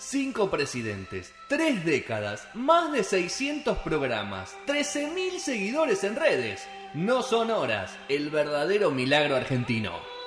Cinco presidentes, tres décadas, más de 600 programas, 13.000 seguidores en redes. No son horas, el verdadero milagro argentino.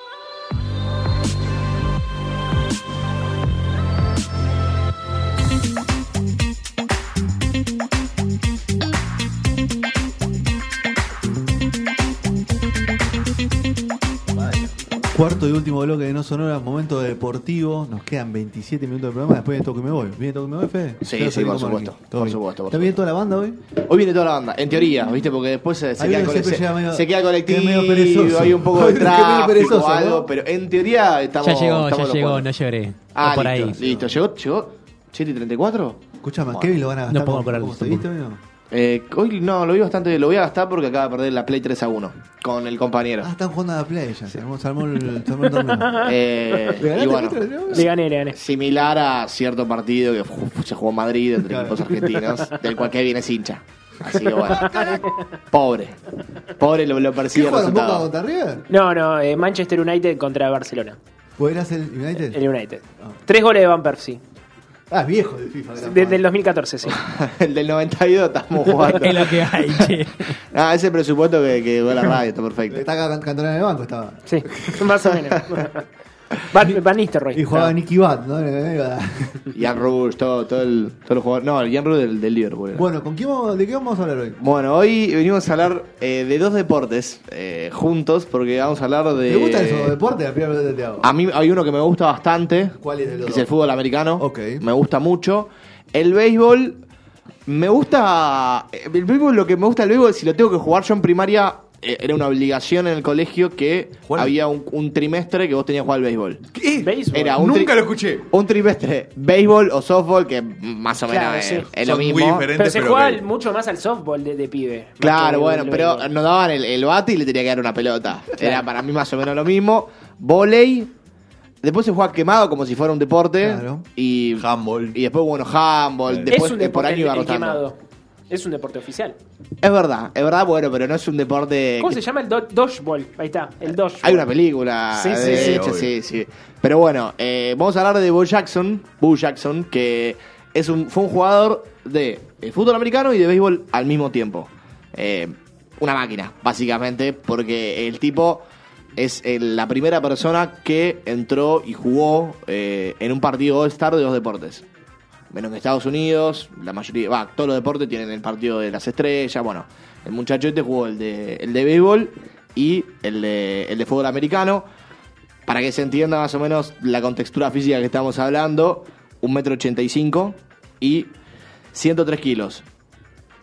Cuarto y último bloque de No Sonora, momento deportivo. Nos quedan 27 minutos de programa. Después de Toque Me Voy. ¿Viene Toque Me Voy, Fede? Sí, Quiero sí, por supuesto, por bien. supuesto, por ¿Está bien toda la banda hoy? Hoy viene toda la banda, en teoría, ¿viste? Porque después se, se queda, que cole- se- medio- se queda que colectivo, medio perezoso. hay un poco de que tráfico o algo, ¿no? pero en teoría estamos Ya llegó, estamos ya llegó, cuatro. no lloré. Ah, por listo, ahí. listo. ¿Llegó? ¿Llegó? ¿7 y 34? Escuchame, Bueno. Kevin lo van a gastar. No pongo como- por como algo, Eh, hoy no, lo vi bastante, lo voy a gastar porque acaba de perder la Play 3 a 1 con el compañero. Ah, están jugando a la play ya. Se armó, se armó el, se armó el torneo. Eh, ¿Le ganaste y bueno, Le gané, le gané. similar a cierto partido que fu- se jugó en Madrid entre Claro. equipos argentinos, del cual Kevin es hincha. Así que bueno, pobre. Pobre lo, lo ¿Qué persigue el jugaron Boca resultado. contra River? No, no, eh, Manchester United contra Barcelona. ¿Vos eras el United? El United. Tres goles de Van Persie. Ah, es viejo de FIFA. gran Desde el 2014, sí. el del 92 estamos jugando. Es lo que hay, che. Ah, ese presupuesto que, que a la radio, está perfecto. Está Cantona en el banco, estaba. Sí, más o menos. Van, Van Nistelrooy. Y jugaba Nicky Bat, ¿no? Jan Rush, todo, todo el, todos los jugadores. No, el Jan Rush del, del Liverpool. era. Bueno, ¿con quién vamos- ¿de qué vamos a hablar hoy? Bueno, hoy venimos a hablar eh, de dos deportes eh, juntos, porque vamos a hablar de. ¿Te gustan esos deportes? La primera que te hago. A mí hay uno que me gusta bastante. ¿Cuál es que dos? es el fútbol americano. Ok. Me gusta mucho. El béisbol. Me gusta. El béisbol, lo que me gusta del béisbol, si lo tengo que jugar yo en primaria, era una obligación en el colegio que ¿Cuál? había un, un trimestre que vos tenías que jugar al béisbol. ¿Qué? Béisbol. Era un Nunca lo escuché. Un trimestre béisbol o softball, que más o menos Claro, es, sí. es lo Son muy mismo. diferentes. Pero se pero juega que- mucho más al softball de, de pibe. Claro, bueno, pero béisbol. nos daban el, el bate y le tenía que dar una pelota. Era para mí más o menos lo mismo. Voley. Después se juega quemado como si fuera un deporte. Claro. Y, Handball. y después, bueno, handball. Es Después es un eh, por deporte año iba rotando. Es un deporte oficial. Es verdad, es verdad, bueno, pero no es un deporte. ¿Cómo que- se llama el do- dodgeball? Ahí está, el dodgeball. Hay una película. Sí, de sí, sí. hecho, sí, sí. Pero bueno, eh, vamos a hablar de Bo Jackson. Bo Jackson, que es un, fue un jugador de eh, fútbol americano y de béisbol al mismo tiempo. Eh, una máquina, básicamente, porque el tipo es eh, la primera persona que entró y jugó eh, en un partido All-Star de dos deportes. Menos en Estados Unidos, la mayoría, va, todos los deportes tienen el partido de las estrellas. Bueno, el muchacho este jugó el de, el de béisbol y el de, el de fútbol americano. Para que se entienda más o menos la contextura física que estamos hablando, un metro ochenta y cinco y 103 kilos.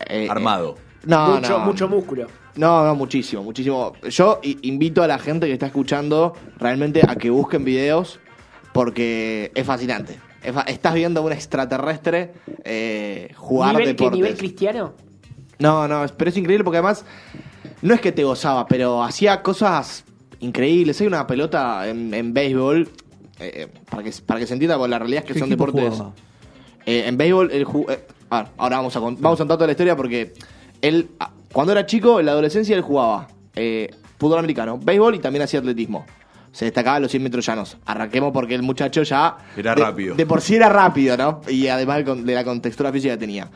Eh, Armado. eh, no, mucho, no. mucho músculo. No, no, muchísimo, muchísimo. Yo invito a la gente que está escuchando realmente a que busquen videos porque es fascinante. Estás viendo a un extraterrestre eh, jugar ¿Nivel, ¿qué, deportes. ¿Nivel cristiano? No, no, pero es increíble porque además no es que te gozaba, pero hacía cosas increíbles. Hay una pelota en, en béisbol, eh, eh, para, que, para que se entienda, porque la realidad es que ¿Qué son deportes... Eh, en béisbol, el ju- eh, a ver, ahora vamos a, vamos a contar toda la historia porque él, ah, cuando era chico, en la adolescencia, él jugaba eh, fútbol americano, béisbol y también hacía atletismo. Se destacaba los 100 metros llanos. Arranquemos porque el muchacho ya. Era de- rápido. De por sí era rápido, ¿no? Y además de la contextura física que tenía.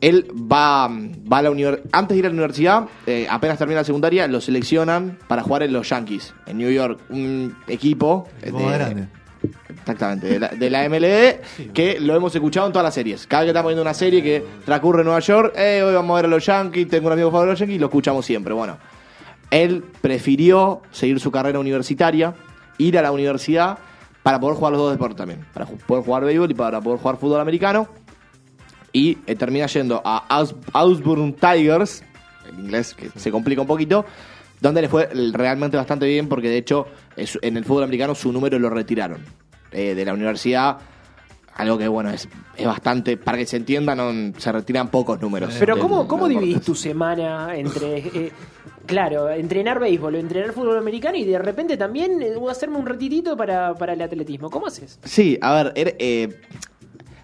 Él va, va a la universidad. Antes de ir a la universidad, eh, apenas termina la secundaria, lo seleccionan para jugar en los Yankees, en New York. Un equipo. más grande. Exactamente, de la, de la MLB, que lo hemos escuchado en todas las series. Cada vez que estamos viendo una serie que transcurre en Nueva York, eh, hoy vamos a ver a los Yankees, tengo un amigo favorito de los Yankees, lo escuchamos siempre. Bueno, él prefirió seguir su carrera universitaria, ir a la universidad para poder jugar los dos deportes también, para poder jugar béisbol y para poder jugar fútbol americano. Y eh, termina yendo a Aus- Tigers, en inglés que se complica un poquito, donde le fue realmente bastante bien porque de hecho en el fútbol americano su número lo retiraron eh, de la universidad. Algo que bueno, es, es bastante, para que se entienda, no, se retiran pocos números. Pero del- ¿cómo, cómo dividís tu semana entre, eh, claro, entrenar béisbol o entrenar fútbol americano y de repente también eh, hacerme un retirito para, para el atletismo? ¿Cómo haces? Sí, a ver, era, eh,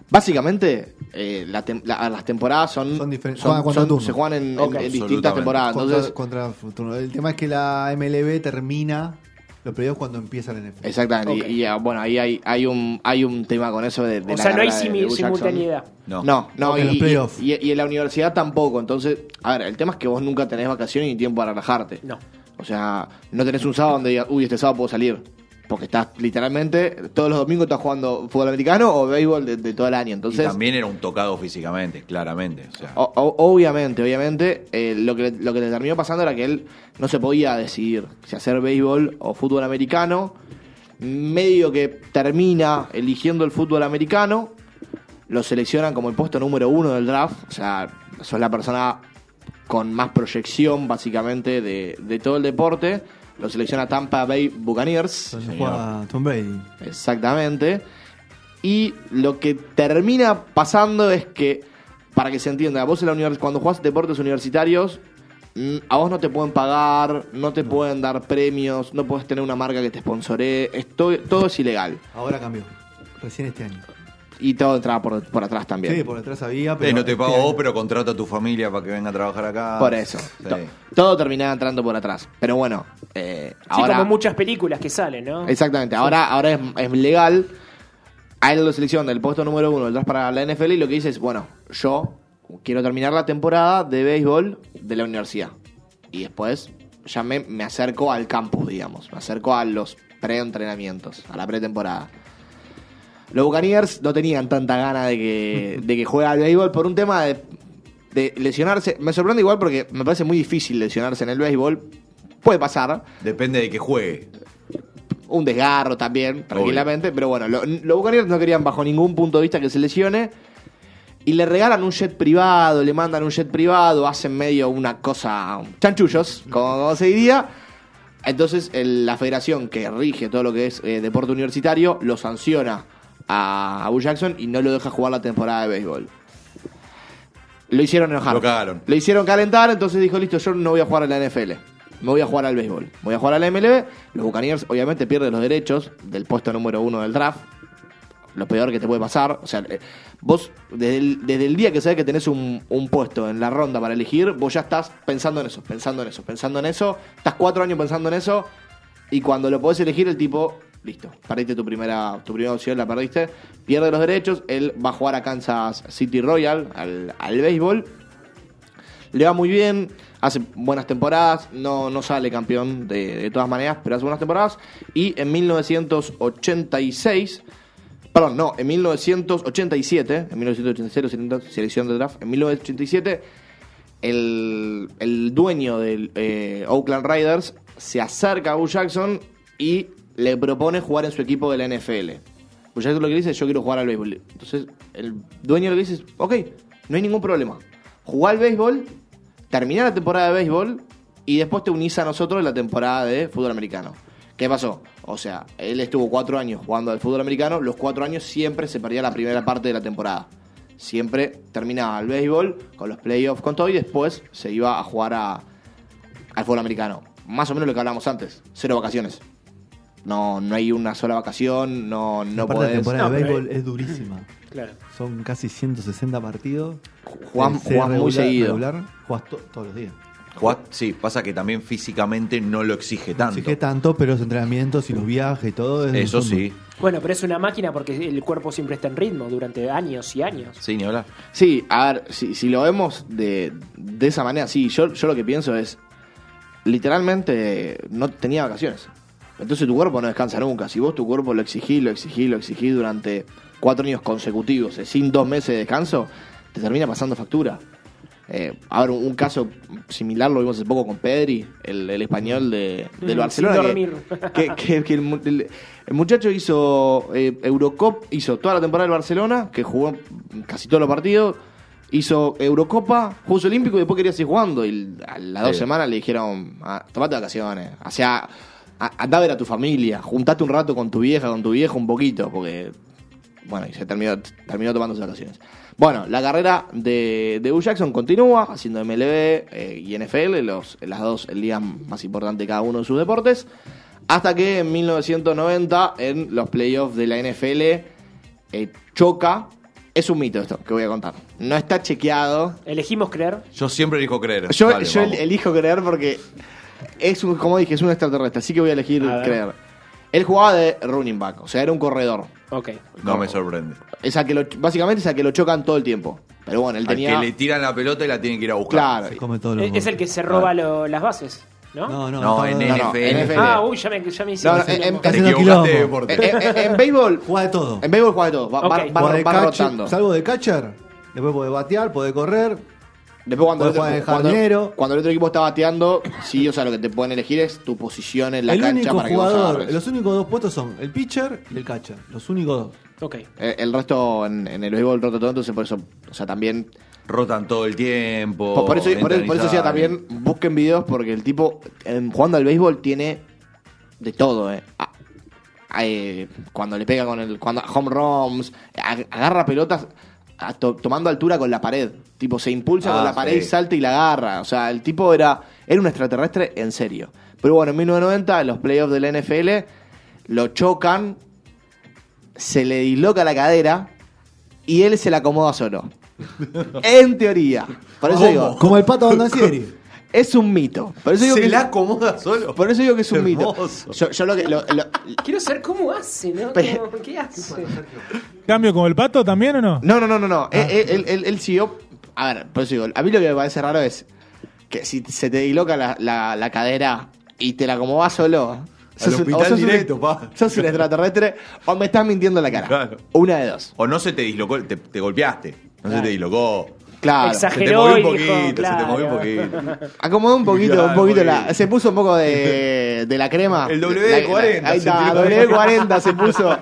básicamente eh, la tem- la- las temporadas son, Son diferentes. son- Juegan son- se juegan en, en- Ok. en distintas temporadas. Contra, Entonces, contra Futuro. El tema es que la MLB termina los playoffs cuando empieza la NFL. Exactamente. Y, y, ah, bueno, ahí hay, hay, un, hay un tema con eso de, de O la sea, no hay de- de simultaneidad. No. No, no, Ok, en y, los y- y en la universidad tampoco. Entonces, a ver, el tema es que vos nunca tenés vacaciones ni tiempo para relajarte. No. O sea, no tenés un sábado donde digas, uy, este sábado puedo salir. Porque estás literalmente, todos los domingos estás jugando fútbol americano o béisbol de, de todo el año. Y Entonces, también era un tocado físicamente, claramente. O sea, o- o- obviamente, obviamente, eh, lo, que, lo que le terminó pasando era que él no se podía decidir si hacer béisbol o fútbol americano. Medio que termina eligiendo el fútbol americano, lo seleccionan como el puesto número uno del draft. O sea, sos la persona con más proyección, básicamente, de, de todo el deporte. Lo selecciona Tampa Bay Buccaneers. Donde Señor. juega Tom Brady. Exactamente. Y lo que termina pasando es que, para que se entienda, vos en la univers- cuando jugás deportes universitarios, mm, a vos no te pueden pagar, no te pueden dar premios, no puedes tener una marca que te sponsoree, todo es ilegal. Ahora cambió. Recién este año. Y todo entraba por, por atrás también. Sí, por detrás había, pero. No te pago vos, pero contrata a tu familia para que venga a trabajar acá. Por eso. Sí. To- todo terminaba entrando por atrás. Pero bueno, eh, Sí, ahora... como muchas películas que salen, ¿no? Exactamente, ahora, ahora es, es legal. A él lo selecciona del puesto número uno draft para la NFL y lo que dice es, bueno, yo quiero terminar la temporada de béisbol de la universidad. Y después ya me, me acerco al campus, digamos. Me acerco a los preentrenamientos, a la pretemporada. Los Buccaneers no tenían tanta gana de que, de que juegue al béisbol por un tema de, de lesionarse. Me sorprende igual porque me parece muy difícil lesionarse en el béisbol. Puede pasar, Depende de que juegue. un desgarro también, tranquilamente. Pero bueno, lo- los Buccaneers no querían bajo ningún punto de vista que se lesione. Y le regalan un jet privado, le mandan un jet privado, hacen medio una cosa, chanchullos, como, como se diría. Entonces el- la federación que rige todo lo que es eh, deporte universitario lo sanciona a, a Bo Jackson y no lo deja jugar la temporada de béisbol. Lo hicieron enojar. Lo cagaron. Lo hicieron calentar, entonces dijo, listo, yo no voy a jugar a la NFL. Me voy a jugar al béisbol. Voy a jugar a la MLB. Los Buccaneers obviamente pierden los derechos del puesto número uno del draft. Lo peor que te puede pasar. O sea, eh, vos desde el, desde el día que sabes que tenés un, un puesto en la ronda para elegir, vos ya estás pensando en eso, pensando en eso, pensando en eso. Estás cuatro años pensando en eso. Y cuando lo podés elegir, el tipo, listo, perdiste tu primera, tu primera opción, la perdiste. Pierde los derechos. Él va a jugar a Kansas City Royal, al, al béisbol. Le va muy bien, hace buenas temporadas, no, no sale campeón de, todas maneras, pero hace buenas temporadas. Y en 1986, perdón, no, en 1987, en 1987, selección- selección de draft, en 1987, el, el dueño del eh, Oakland Raiders se acerca a Bo Jackson y le propone jugar en su equipo de la NFL. Bo Jackson lo que dice yo quiero jugar al béisbol. Entonces, el dueño lo que dice ok, no hay ningún problema. Jugá al béisbol, terminá la temporada de béisbol y después te unís a nosotros en la temporada de fútbol americano. ¿Qué pasó? O sea, él estuvo cuatro años jugando al fútbol americano, los cuatro años siempre se perdía la primera parte de la temporada. Siempre terminaba el béisbol con los playoffs, con todo, y después se iba a jugar a, al fútbol americano. Más o menos lo que hablábamos antes, cero vacaciones. No, no hay una sola vacación, no, no Aparte, la podés. temporada No, de béisbol es durísima. Claro. Son casi 160 partidos. Jugás- Eh, jugás muy seguido. Regular, jugás to- todos los días. Jugás- sí, pasa que también físicamente no lo exige tanto. Que tanto, pero los entrenamientos y los viajes y todo. es Eso sí, Bueno, pero es una máquina porque el cuerpo siempre está en ritmo durante años y años. sí, ni hablar. Sí, a ver, si, si lo vemos de, de esa manera, sí, yo, yo lo que pienso es, literalmente no tenía vacaciones. Entonces tu cuerpo no descansa nunca. Si vos tu cuerpo lo exigís, lo exigís, lo exigís durante cuatro años consecutivos, eh, sin dos meses de descanso, te termina pasando factura. Eh, a ver, un, un caso similar lo vimos hace poco con Pedri, el, el español de, del Mm, Barcelona. sin que- dormir. que, que- que el, mu- el- el muchacho hizo eh, Eurocop, hizo toda la temporada del Barcelona, que jugó casi todos los partidos, hizo Eurocopa, Juegos Olímpicos y después quería seguir jugando. Y a las dos Sí. semanas le dijeron, ah, tomate vacaciones, o sea, andá a ver a tu familia, juntate un rato con tu vieja, con tu viejo un poquito, porque, bueno, y se terminó, terminó tomando sus vacaciones. Bueno, la carrera de, de Hugh Jackson continúa haciendo MLB eh, y NFL, los, las dos ligas más importantes de cada uno de sus deportes. Hasta que en 1990, en los playoffs de la NFL, eh, choca. Es un mito esto que voy a contar. No está chequeado. Elegimos creer. Yo siempre elijo creer. Yo, Dale, yo elijo creer porque es un, como dije, es un extraterrestre, así que voy a elegir A ver. creer. Él jugaba de running back, o sea, era un corredor. Ok. No me sorprende. Es al que lo- básicamente es al que lo chocan todo el tiempo. Pero bueno, él Al tenía. que le tiran la pelota y la tienen que ir a buscar. Claro. Se come todos los Es, es el que se roba lo- las bases, ¿no? No, no, No, en no, no, NFL. NFL. Ah, uy, ya me, ya me hice. No, no, hice en- loco. en- Está Te haciendo equivocaste de quilombo. deporte. En, en- en béisbol. Juega de todo. En béisbol juega de todo. Va, va- Ok. va- Juega de va catcher, rotando. salvo de catcher, después puede batear, puede correr. Después cuando, el otro- jugar de cuando, jardinero. cuando el otro equipo está bateando, sí, o sea, lo que te pueden elegir es tu posición en la el cancha único para que vos jugador, los únicos dos puestos son el pitcher y el catcher. Los únicos dos. Ok. Eh, El resto en, en el béisbol rota todo, entonces por eso, o sea, también Rotan todo el tiempo. Por, por eso, por, por eso decía también, busquen videos porque el tipo en- jugando al béisbol tiene de todo, eh. A- a- eh, cuando le pega con el. cuando home runs, ag- agarra pelotas to- tomando altura con la pared. Tipo, se impulsa Ah, con la pared sí. y salta y la agarra. O sea, el tipo era, era un extraterrestre en serio. Pero bueno, en 1990, en los playoffs de la NFL, lo chocan, se le disloca la cadera y él se la acomoda solo. en teoría. Por eso ¿Cómo? digo, Como el pato Bandancieri. Es un mito. Por eso digo Se que, la acomoda solo. por eso digo que es un mito. Yo, yo lo que. lo- lo- Quiero saber cómo hace, ¿no? Pe- ¿Cómo- ¿Qué hace? ¿Cambio con el pato también o no? no, no, no, no. no. Él, él- él- él siguió. A ver, por eso digo, a mí lo que me parece raro es que si se te disloca la, la- la cadera y te la acomodas solo. sos un- hospital o directo, pa. Sos un extraterrestre o me estás mintiendo en la cara. Claro. Una de dos. O no se te dislocó, te, te golpeaste. No se te dislocó. Claro. Exagerado. Se te movió un y poquito, dijo, se te movió un poquito. Acomodó un poquito, Claro, un poquito la. Se puso un poco de, de la crema. El La- W40 Ahí se está, tiró. W40 se puso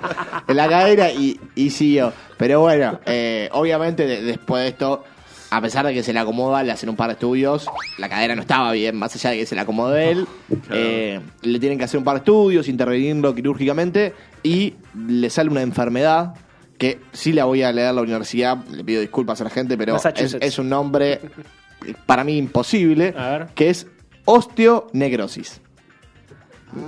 en la cadera y, y siguió. Pero bueno, eh, obviamente de- después de esto, a pesar de que se le acomoda, le hacen un par de estudios. La cadera no estaba bien, más allá de que se le acomodó él. eh, le tienen que hacer un par de estudios, intervenirlo quirúrgicamente y le sale una enfermedad. Que sí la voy a leer a la universidad, le pido disculpas a la gente, pero es, es un nombre para mí imposible, A ver. que es osteonecrosis.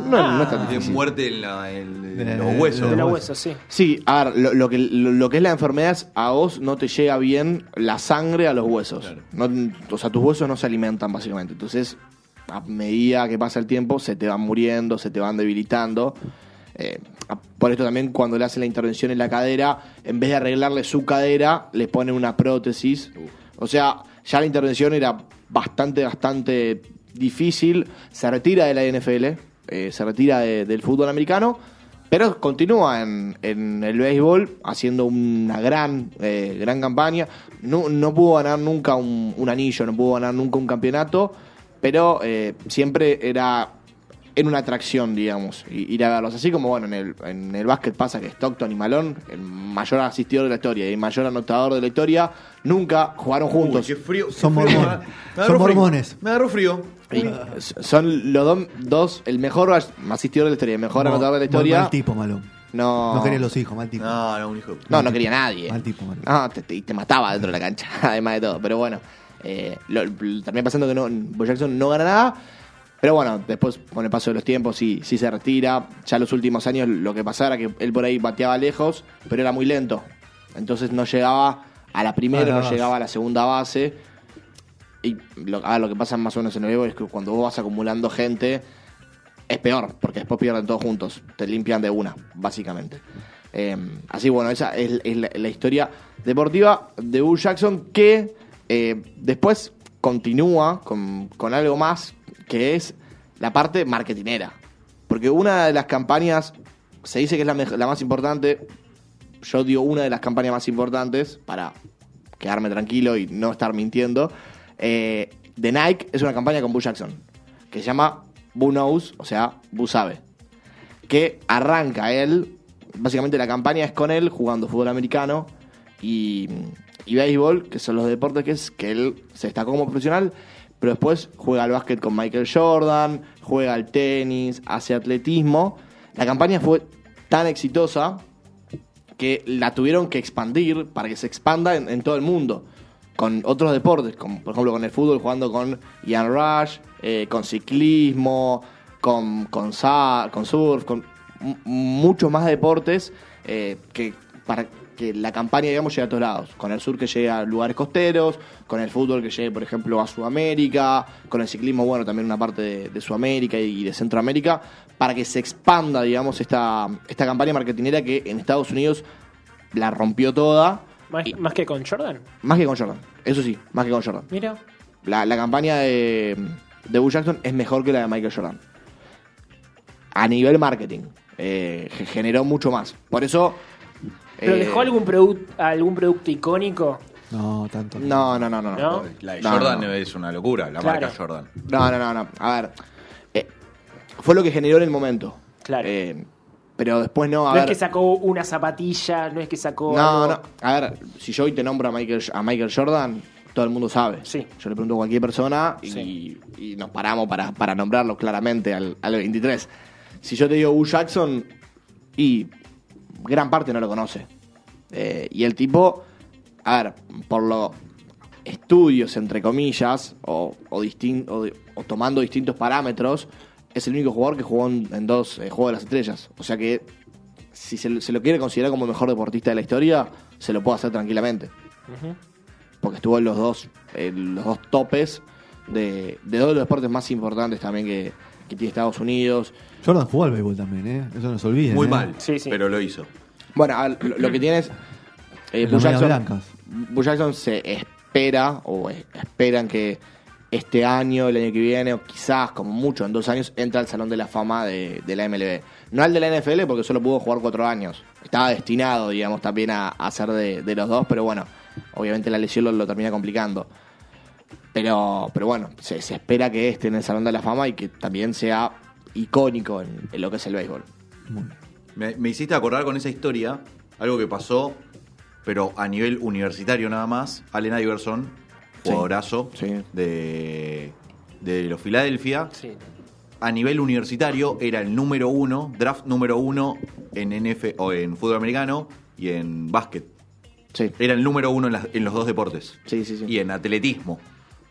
No, no es tan De muerte en, la- en- en De- los huesos. De los huesos, sí. Sí, a ver, lo, lo que, lo, lo que es la enfermedad es a vos no te llega bien la sangre a los huesos. No- o sea, tus huesos no se alimentan básicamente. Entonces, a medida que pasa el tiempo, se te van muriendo, se te van debilitando. Eh, a- por esto también cuando le hacen la intervención en la cadera, en vez de arreglarle su cadera, le ponen una prótesis. O sea, ya la intervención era bastante, bastante difícil. Se retira de la NFL, eh, se retira de- del fútbol americano, pero continúa en, en el béisbol haciendo una gran, eh, gran campaña. No, no pudo ganar nunca un, un anillo, no pudo ganar nunca un campeonato, pero eh, siempre era en una atracción, digamos, ir a verlos. Así como, bueno, en el, en el básquet pasa que Stockton y Malone, el mayor asistidor de la historia y el mayor anotador de la historia, nunca jugaron juntos. Uy, qué frío. qué Son frío. mormones. Me agarró Son frío. mormones. Me agarró frío. Y son los do- dos, el mejor as- asistidor de la historia, el mejor anotador de la historia. Mal tipo, malo. No, No quería los hijos, mal tipo. No, no, un hijo de No, no quería nadie. Mal tipo, mal tipo. No, te, te- te mataba dentro de la cancha, además de todo. Pero bueno, eh, lo, lo- termina pasando que no, Bo Jackson no gana nada. Pero bueno, después con el paso de los tiempos sí, sí se retira. Ya los últimos años lo que pasaba era que él por ahí bateaba lejos, pero era muy lento. Entonces no llegaba a la primera, no llegaba a la segunda base. Y lo, ah, lo que pasa más o menos en el béisbol es que cuando vos vas acumulando gente, es peor, porque después pierden todos juntos. Te limpian de una, básicamente. Eh, así, bueno, esa es, es la, la historia deportiva de Bull Jackson que eh, después continúa con, con algo más que es la parte marketinera. Porque una de las campañas, se dice que es la, la más importante, yo digo una de las campañas más importantes para quedarme tranquilo y no estar mintiendo. eh, de Nike es una campaña con Boo Jackson que se llama Boo Knows, o sea, Boo sabe. Que arranca él, básicamente la campaña es con él jugando fútbol americano y, y béisbol, que son los deportes que, es, que él se destacó como profesional, pero después juega al básquet con Michael Jordan, juega al tenis, hace atletismo. La campaña fue tan exitosa que la tuvieron que expandir para que se expanda en, todo el mundo. Con otros deportes, como por ejemplo con el fútbol, jugando con Ian Rush, eh, con ciclismo, con, surf, con mu- muchos más deportes eh, que para que la campaña, digamos, llegue a todos lados. Con el sur que llegue a lugares costeros, con el fútbol que llegue, por ejemplo, a Sudamérica, con el ciclismo, bueno, también una parte de, de Sudamérica y de Centroamérica, para que se expanda, digamos, esta, esta campaña marketinera que en Estados Unidos la rompió toda, Más, más que con Jordan. más que con Jordan. Eso sí, más que con Jordan. Mira. La, la campaña de, de Will Jackson es mejor que la de Michael Jordan. A nivel marketing. eh, ge- generó mucho más. Por eso. ¿Pero eh, dejó algún, product, algún producto icónico? No, tanto. No, no, no, no. ¿No? La de No, Jordan no. es una locura, la Claro. marca Jordan. No, no, no, no. A ver. eh, fue lo que generó en el momento. Claro. Eh, pero después no, a no ver. es que sacó una zapatilla, no es que sacó. No, algo- no. A ver, si yo hoy te nombro a Michael, a Michael Jordan, todo el mundo sabe. Sí. Yo le pregunto a cualquier persona y, Sí. y nos paramos para, para nombrarlo claramente al, al 23. Si yo te digo Will Jackson, y gran parte no lo conoce. Eh, y el tipo, a ver, por los estudios, entre comillas, o, o, distin- o tomando distintos parámetros, es el único jugador que jugó en, en dos eh, Juegos de las Estrellas. O sea que si se, se lo quiere considerar como el mejor deportista de la historia, se lo puede hacer tranquilamente. Porque estuvo en los dos, en los dos topes de, de dos de los deportes más importantes también que, que tiene Estados Unidos. Jordan jugó al béisbol también, ¿eh? Eso no se olvide. Muy ¿eh? mal, Sí, sí. pero lo hizo. Bueno, a ver, lo, lo que. Eh, Bo las medias Jackson, blancas. Bo Jackson se espera, o eh, esperan que este año, el año que viene, o quizás, como mucho, en dos años, entra al Salón de la Fama de, de la MLB. No al de la NFL, porque solo pudo jugar cuatro años. Estaba destinado, digamos, también a, a ser de, de los dos, pero bueno, obviamente la lesión lo, lo termina complicando. Pero, pero bueno, se, se espera que esté en el Salón de la Fama y que también sea icónico en, en lo que es el béisbol. Me, me hiciste acordar con esa historia algo que pasó, pero a nivel universitario nada más. Allen Iverson, jugadorazo Sí. de, de los Philadelphia. Sí. A nivel universitario era el número uno, draft número uno en NF o en fútbol americano y en básquet. Sí, Era el número uno en, las- en los dos deportes. sí, sí. sí. Y en atletismo.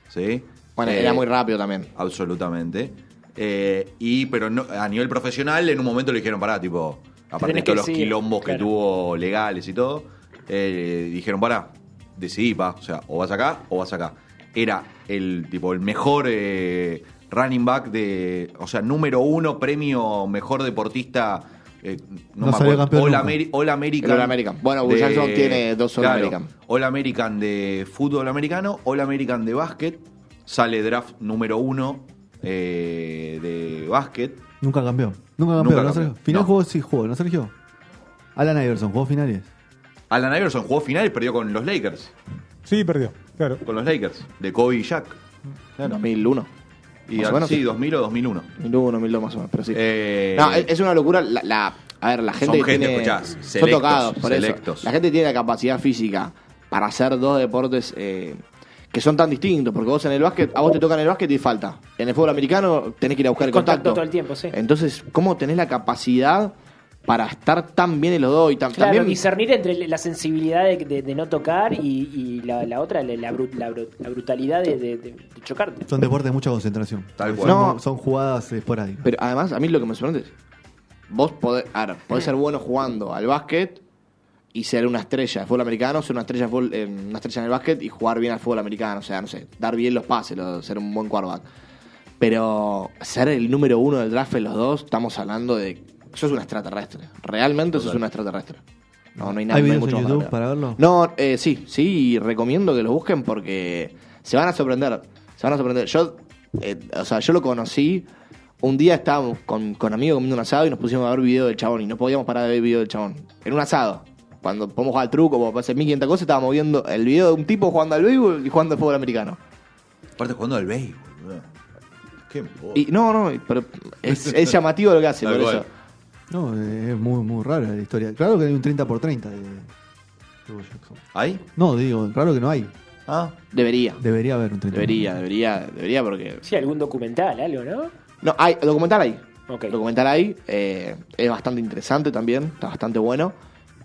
¿Sí? Bueno, Eh, era muy rápido también. Absolutamente. Eh, y pero no, a nivel profesional, en un momento le dijeron, pará, tipo, aparte de todos los sí, quilombos que claro. tuvo legales y todo, eh, dijeron, pará, decidí, pa, o sea, o vas acá o vas acá. Era el tipo el mejor eh, running back de, o sea, número uno, premio mejor deportista. eh, no, No me salió acuerdo. campeón All. Ameri- All American. All American. Bueno, Will Jackson tiene dos All American. All American de fútbol americano, All American de básquet. Sale draft número uno eh, de básquet. Nunca cambió. Nunca cambió. Nunca ¿no, cambió. Final No. jugó, sí jugó, ¿no, Sergio? Alan Iverson, jugó finales. Alan Iverson jugó finales, perdió con los Lakers. Sí, perdió. Claro. Con los Lakers, de Kobe y Jack. 2001. Y Más o al- menos, sí, sí. 2000 o 2001. 2001, 2002 más o menos, pero sí. Eh, no, es una locura. La, la- a ver, la gente Son que gente, tiene. escuchá, son tocados, por selectos. eso. La gente tiene la capacidad física para hacer dos deportes eh, que son tan distintos. Porque vos en el básquet, a vos te tocan el básquet y falta. En el fútbol americano tenés que ir a buscar el Contacto contacto. todo el tiempo, sí. Entonces, ¿cómo tenés la capacidad para estar tan bien en los dos? Y tam- Claro, también. discernir entre la sensibilidad de, de- de no tocar y, y la, la otra, la, la bru- la bru- la brutalidad de, de- de chocarte. Son deportes de mucha concentración. Tal cual. No. son jugadas esporádicas. Pero además, a mí lo que me sorprende es. Vos podés, a ver, podés ser bueno jugando al básquet y ser una estrella de fútbol americano, ser una estrella, de fútbol- eh, una estrella en el básquet y jugar bien al fútbol americano. O sea, no sé, dar bien los pases, ser un buen quarterback. Pero ser el número uno del draft en los dos, estamos hablando de. Sos un extraterrestre. Realmente sos un extraterrestre. No, no hay nada ¿Hay no videos mucho en YouTube para verlo? No, eh, sí, sí, y recomiendo que lo busquen porque se van a sorprender. Se van a sorprender. Yo, eh, o sea, yo lo conocí. Un día estábamos con, con amigos comiendo un asado y nos pusimos a ver video del chabón y no podíamos parar de ver video del chabón. En un asado. Cuando podemos jugar al truco, o hacer 1500 cosas, estábamos viendo el video de un tipo jugando al béisbol y jugando al fútbol americano. Aparte jugando al béisbol, boludo. Qué bobo. Y no, no, pero es, es llamativo lo que hace, Tal por cual. eso. No, eh, es muy, muy rara la historia. Claro que hay un 30 por 30 de, de Bo Jackson. ¿Ahí? No, digo, raro que no hay. Ah, Debería. Debería haber un 30 Debería, debería, debería porque Sí, algún documental, algo, ¿no? No, hay documental ahí. Ok. Documental ahí. eh, es bastante interesante también. Está bastante bueno.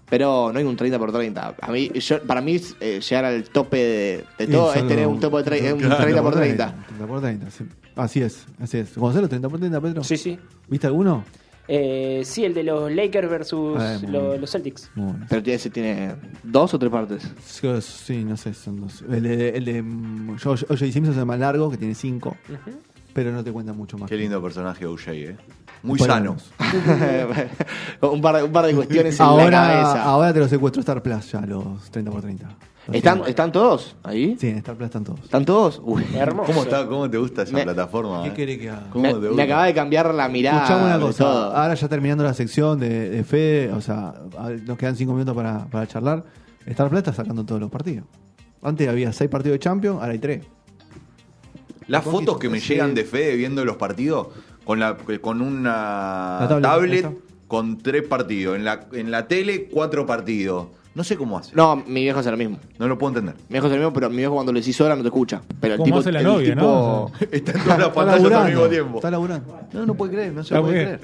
Pero no hay un 30 por 30. A mí, yo, para mí, eh, llegar al tope de, de todo es tener un tope de tre- un 30 por 30. 30 por 30, sí. Así es, así es. ¿Conoces los 30 por 30, Pedro? Sí, sí. ¿Viste alguno? Eh, sí, el de los Lakers versus Ah, lo- los Celtics. Bueno. Pero ese tiene dos o tres partes. Sí, Sí, no sé, son dos. El de, el de O.J. Simpson es el más largo, que tiene cinco, Ujú. pero no te cuenta mucho más. Qué lindo personaje OJ, ¿eh? Muy Bueno, sano. un, par de, un par de cuestiones en la Ahora, cabeza. ahora te lo secuestro Star Plus ya, los 30 por 30. Los ¿Están, tengo. ¿Están todos ahí? Sí, en Star Plus están todos. ¿Están todos? Uy. Hermoso. ¿Cómo, está, ¿Cómo te gusta esa Me- plataforma? ¿Qué eh? querés que haga? ¿Cómo Me, te me acaba de cambiar la mirada. Escuchame una cosa, todo. ahora ya terminando la sección de, de Fede, o sea, nos quedan cinco minutos para, para charlar. Star Plus está sacando todos los partidos. Antes había seis partidos de Champions, ahora hay tres. Las fotos que me llegan de Fede viendo los partidos con la con una La tablet, con tres partidos. En la, en la tele, cuatro partidos. No sé cómo hace. No, mi viejo hace lo mismo. No lo puedo entender. Mi viejo hace lo mismo, pero mi viejo cuando le decís hora no te escucha. Pero el Como tipo, hace la el novia, tipo- ¿no? Está en todas las pantallas al mismo tiempo. Está laburando. No, no puede creer, no se puede creer.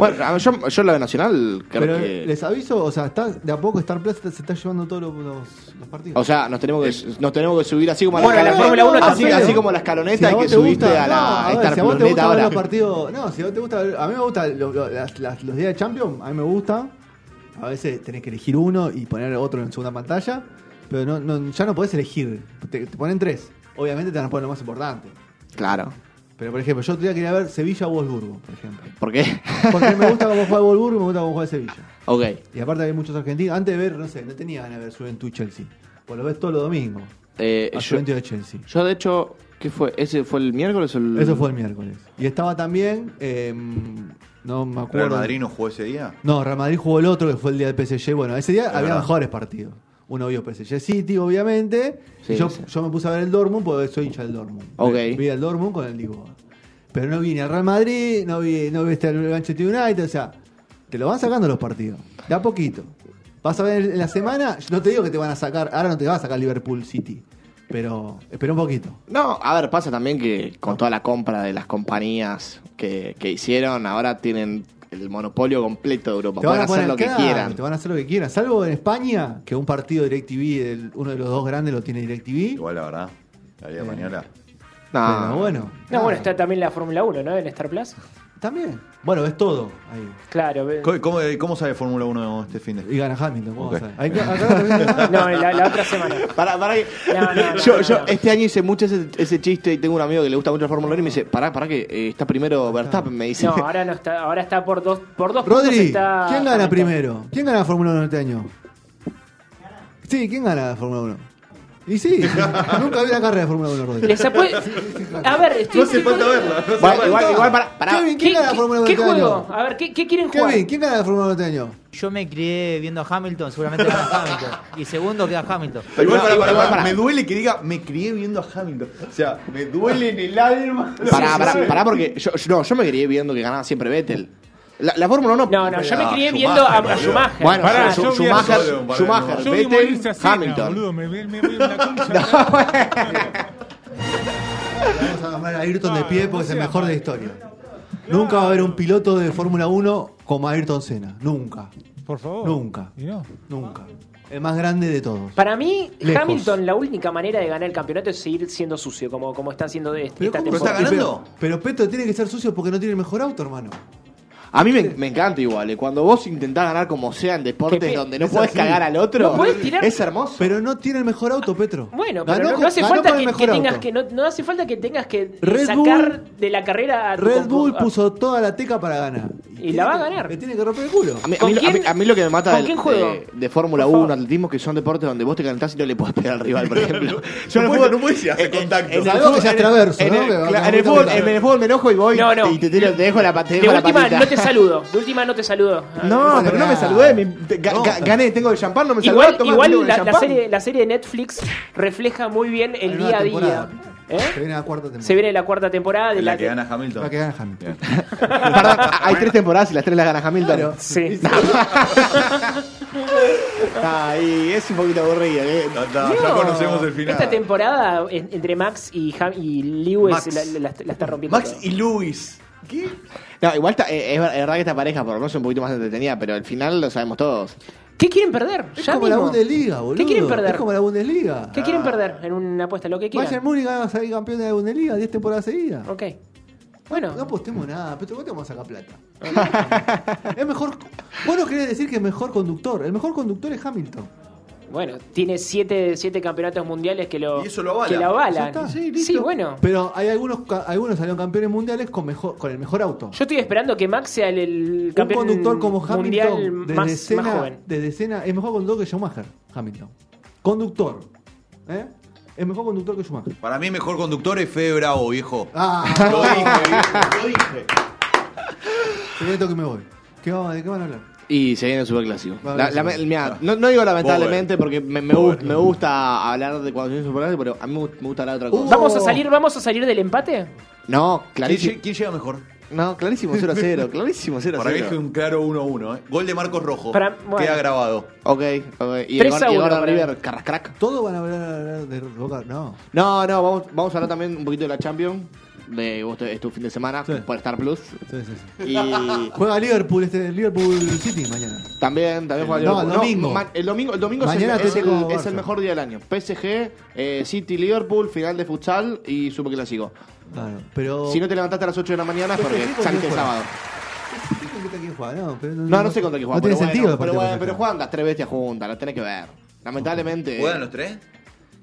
Bueno, a ver, yo, yo la de Nacional creo Pero que... les aviso, o sea, está, de a poco Star Plus se está llevando todos los, los- los partidos. O sea, nos tenemos que, nos tenemos que subir así como a Bueno, la escaloneta. Fórmula 1 así, como la escaloneta Si que te subiste gusta- a no, la ver, Star si a vos te Planeta gusta ver ahora. los partidos, no, si a vos te gusta a mí me gustan lo- lo- las- las- los días de Champions, a mí me gusta. A veces tenés que elegir uno y poner otro en segunda pantalla, pero no, no- ya no podés elegir, te, te ponen tres. Obviamente te van a poner lo más importante. Claro. Pero por ejemplo, yo otro día quería ver Sevilla-Wolfsburgo, por ejemplo. ¿Por qué? Porque me gusta cómo juega Wolfsburgo y me gusta cómo juega Sevilla. ok. Y aparte hay muchos argentinos. Antes de ver, no sé, no tenía ganas de ver Juventud y Chelsea. Pues lo ves todos los domingos. Eh, A yo, Juventud de Chelsea. yo, de hecho, ¿qué fue? ¿Ese fue el miércoles o el...? Eso fue el miércoles. Y estaba también, eh, no me acuerdo. ¿Real Madrid no jugó ese día? No, Real Madrid jugó el otro, que fue el día del PSG. Bueno, ese día Es había verdad. mejores partidos. Uno vio PSG City, obviamente. Sí, yo, sí. yo me puse a ver el Dortmund porque soy hincha del Dortmund. Ok. Vi, el Dortmund con el Lisboa. Pero no vi ni al Real Madrid, no vi, no vi este el Manchester United. O sea, te lo van sacando los partidos. De a poquito. Vas a ver en la semana, no te digo que te van a sacar, ahora no te va a sacar Liverpool City. Pero espera un poquito. No, a ver, pasa también que con toda la compra de las compañías que, que hicieron, ahora tienen el monopolio completo de Europa. Te van a hacer lo que quieran. Te van a hacer lo que quieran. Salvo en España, que un partido de DirecTV, el- uno de los dos grandes lo tiene DirecTV. Igual la verdad. La vida mañana. No, Pero bueno. No, nada. bueno, está también la Fórmula 1, ¿no? En Star Plus. También. Bueno, es todo ahí. Claro. ¿Cómo, cómo, cómo sale Fórmula 1 este fin de Y gana Hamilton. ¿cómo Ok. vas a ver? Ahí- acá también gana- No, la, la otra semana. Pará, pará que- No, no, no, yo, no, yo no. este año hice mucho ese, ese chiste y tengo un amigo que le gusta mucho la Fórmula 1 y me dice, pará, pará que eh, está primero Verstappen, me dice. No, ahora no está, ahora está por dos, por dos puntos Rodri, está ¿quién gana Hamilton. primero? ¿Quién gana la Fórmula 1 este año? Sí, ¿quién gana la Fórmula 1? Y sí, nunca vi la carrera de Fórmula 1, Rodri. Les A ver, estoy, estoy con- verla. Igual, igual, igual, pará, pará. Kevin, ¿Qué, ¿quién gana la Fórmula 1 qué este juego? año? A ver, ¿qué, qué quieren jugar? Kevin, ¿quién gana la Fórmula 1 este año? Yo me crié viendo a Hamilton, seguramente gana Hamilton. Y segundo queda Hamilton. Igual, No, pará, igual, pará. pará. Me duele que diga, me crié viendo a Hamilton. O sea, me duele en el alma. Pará, pará, pará, porque yo, yo- no, yo me quería viendo que ganaba siempre Vettel. La, la Fórmula 1. No, no, yo me crié viendo a, a. Schumacher. Bueno, Pará, yo vi a- Schumacher, Solo, pará, Schumacher, Yo vi morirse Vettel, a Senna, Hamilton. boludo, me, me, me voy concha. Vamos a nombrar a Ayrton de pie porque es el mejor de la historia. Nunca va a haber un piloto de Fórmula 1 como Ayrton Senna. Nunca. Por favor. Nunca. ¿Y no? Nunca. El más grande de todos. Para mí, Lejos. Hamilton, la única manera de ganar el campeonato es seguir siendo sucio, como, como está haciendo de Pero esta ¿cómo está ganando? Pero, pero Petro tiene que ser sucio porque no tiene el mejor auto, hermano. A mí me, me encanta igual, eh, cuando vos intentás ganar como sea en deportes pe- donde no es podés así. cagar al otro, No podés tirar- es hermoso. Pero no tiene el mejor auto, Petro. Bueno, pero Ganó no, con- no hace ganó falta con el que, mejor tengas auto. que no, no hace falta que tengas que Red sacar Bull- de la carrera a tu Red compu- Bull a- puso toda la teca para ganar. Y la va a que- ganar. Le tiene que romper el culo. A mí, a ¿Con mí- a mí- quién- a mí lo que me mata con del- quién juego? de, de Fórmula Por 1, favor. atletismo, que son deportes donde vos te calentás y no le podés pegar al rival, por ejemplo. No puedes- no en- en- contacto. en el Salvo fútbol- que seas en el- traverso, en ¿no? el- Que va- claro, que En el fútbol a en el fútbol me enojo y voy No, no. y te, tiro- te dejo la, pa- te De dejo la última patita. no te saludo. De última no te saludo. No, No, pero no me saludé. me- te- ga- No. ga- gané, tengo el champán, no me Igual, saludé. igual el la, la champán. serie, la serie de Netflix refleja muy bien el día a día. temporada. ¿Eh? Se viene la cuarta temporada. Se viene la cuarta temporada de La la, que gana Hamilton. La que gana Hamilton. Bien. Perdón, hay tres temporadas y las tres las gana Hamilton. Claro. Sí. Ay, es un poquito aburrido. ¿eh? Ya está, No, ya conocemos el final. Esta temporada en- entre Max y, Ham- y Lewis Max. la, la- la está rompiendo. Max y Luis. ¿Qué? No, igual está- eh, es, ver- es verdad que esta pareja por lo menos es un poquito más entretenida, pero al final lo sabemos todos. ¿Qué quieren perder? Es Ya como la. Bundesliga, boludo. ¿Qué quieren perder? Es como la Bundesliga. ¿Qué quieren perder en una apuesta? Lo que Bayern quieran. Múnich va a salir campeón de la Bundesliga 10 temporadas seguidas. Ok. Bueno. No apostemos nada, pero ¿cómo te vamos a sacar plata? es mejor. Vos no querés decir que es mejor conductor. El mejor conductor es Hamilton. Bueno, tiene siete, siete campeonatos mundiales que lo, Y eso lo avala. que lo avalan. Sí, listo. bueno. Pero hay algunos, algunos salieron campeones mundiales con mejor, con el mejor auto. Yo estoy esperando que Max sea el, el Un campeón conductor como mundial Hamilton desde más, más escena, joven. desde escena es mejor conductor que Schumacher. Hamilton. Conductor. ¿Eh? Es mejor conductor que Schumacher. Para mí, mejor conductor es Fede Bravo, viejo. Ah, Lo dije, viejo, lo dije. secreto que me voy. ¿Qué vamos- ¿De qué van a hablar? Y se viene el superclásico. A La- mirá, no, no digo lamentablemente porque me, me, gust- me gusta hablar de cuando se viene el superclásico, pero a mí me gust- me gusta hablar de otra cosa. ¿Vamos a salir, vamos a salir del empate? No, ¿Quién, clarísimo. quién llega mejor? No, clarísimo 0 a 0. Clarísimo 0 a Para mí 0. es un claro 1-1. ¿eh? Gol de Marcos Rojo. Para- bueno. Queda grabado. Ok, ok. Y 3 el, a Gor- y el 1 Gordon para River, carrascrack. Todos van a hablar, hablar de Boca. No. No, no, vamos, vamos a hablar también un poquito de la Champions. De vos es tu fin de semana Sí. por Star Plus. Sí, sí, sí. Y Juega Liverpool, este Liverpool City mañana. también, también juega No, Liverpool. el domingo. ma- el domingo, el domingo Mañana es, el, es, el, Atlético es el Barça. mejor día del año. PSG, eh, City, Liverpool, final de futsal y superclásico. Claro, pero. Si no te levantaste a las 8 de la mañana es ¿Pero porque qué saliste el juega? sábado. ¿Contra quién juega? No, pero No, no sé contra quién juega. No tiene pero sentido bueno, pero, bueno, pero juegan las tres bestias juntas, las tenés que ver. Lamentablemente. ¿Juegan los tres?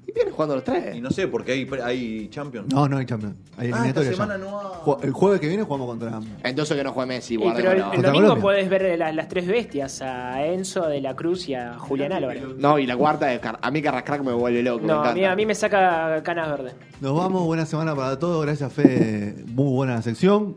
Y vienen jugando los tres. Y no sé, porque hay, hay Champions. No, no hay Champions. Hay Ah, esta eliminatoria. semana ya. no. Ju- El jueges que viene jugamos contra. Entonces que no juegue Messi, Y, guarda. pero el, no. el Contra domingo Colombia. podés ver la- las tres bestias, a Enzo de la Cruz y a Julián Álvarez. No, y la cuarta, es Car- a mí Carrascrack me vuelve loco. me No, a encanta. mí, a mí me saca canas verdes. Nos vamos, buena semana para todos. Gracias, Fede. Muy buena sección.